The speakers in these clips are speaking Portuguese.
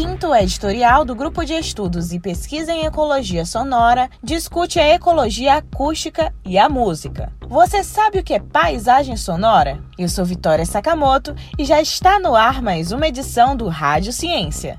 quinto editorial do Grupo de Estudos e Pesquisa em Ecologia Sonora discute a ecologia acústica e a música. Você sabe o que é paisagem sonora? Eu sou Vitória Sakamoto e já está no ar mais uma edição do Rádio Ciência.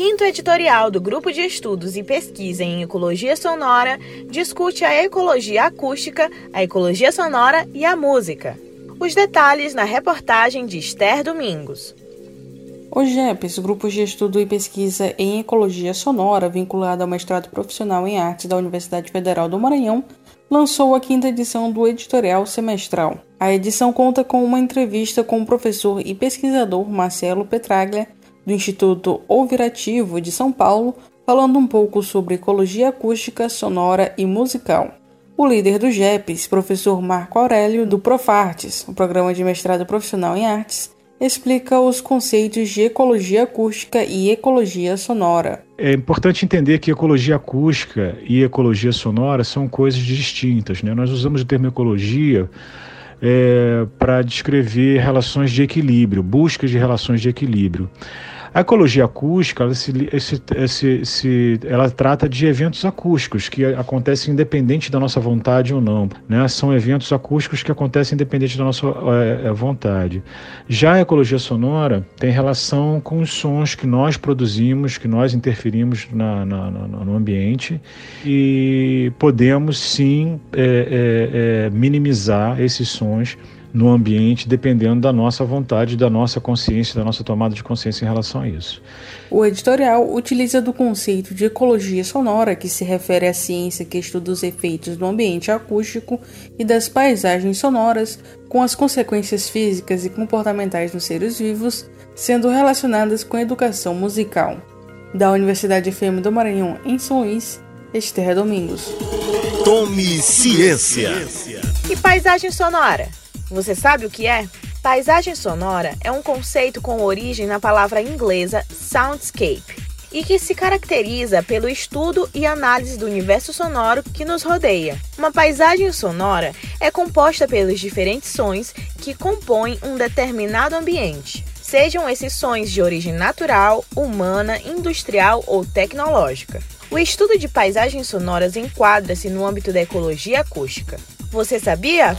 quinto editorial do Grupo de Estudos e Pesquisa em Ecologia Sonora discute a ecologia acústica, a ecologia sonora e a música. Os detalhes na reportagem de Esther Domingos. O GEPES, Grupo de Estudo e Pesquisa em Ecologia Sonora, vinculado ao mestrado profissional em artes da Universidade Federal do Maranhão, lançou a quinta edição do editorial semestral. A edição conta com uma entrevista com o professor e pesquisador Marcelo Petraglia do Instituto Ouvirativo de São Paulo, falando um pouco sobre ecologia acústica, sonora e musical. O líder do GEPES, professor Marco Aurélio, do Profartes, o programa de mestrado profissional em artes, explica os conceitos de ecologia acústica e ecologia sonora. É importante entender que ecologia acústica e ecologia sonora são coisas distintas. Né? Nós usamos o termo ecologia é, para descrever relações de equilíbrio, buscas de relações de equilíbrio. A ecologia acústica, ela, se, se, se, ela trata de eventos acústicos que acontecem independente da nossa vontade ou não. Né? São eventos acústicos que acontecem independente da nossa é, vontade. Já a ecologia sonora tem relação com os sons que nós produzimos, que nós interferimos na, na, na, no ambiente e podemos sim é, é minimizar esses sons no ambiente, dependendo da nossa vontade, da nossa consciência, da nossa tomada de consciência em relação a isso. O editorial utiliza do conceito de ecologia sonora, que se refere à ciência que estuda os efeitos do ambiente acústico e das paisagens sonoras, com as consequências físicas e comportamentais nos seres vivos, sendo relacionadas com a educação musical. Da Universidade FM do Maranhão, em São Luís, Esther Domingos. Tome ciência. E paisagem sonora? Você sabe o que é? Paisagem sonora é um conceito com origem na palavra inglesa soundscape e que se caracteriza pelo estudo e análise do universo sonoro que nos rodeia. Uma paisagem sonora é composta pelos diferentes sons que compõem um determinado ambiente, sejam esses sons de origem natural, humana, industrial ou tecnológica. O estudo de paisagens sonoras enquadra-se no âmbito da ecologia acústica. Você sabia?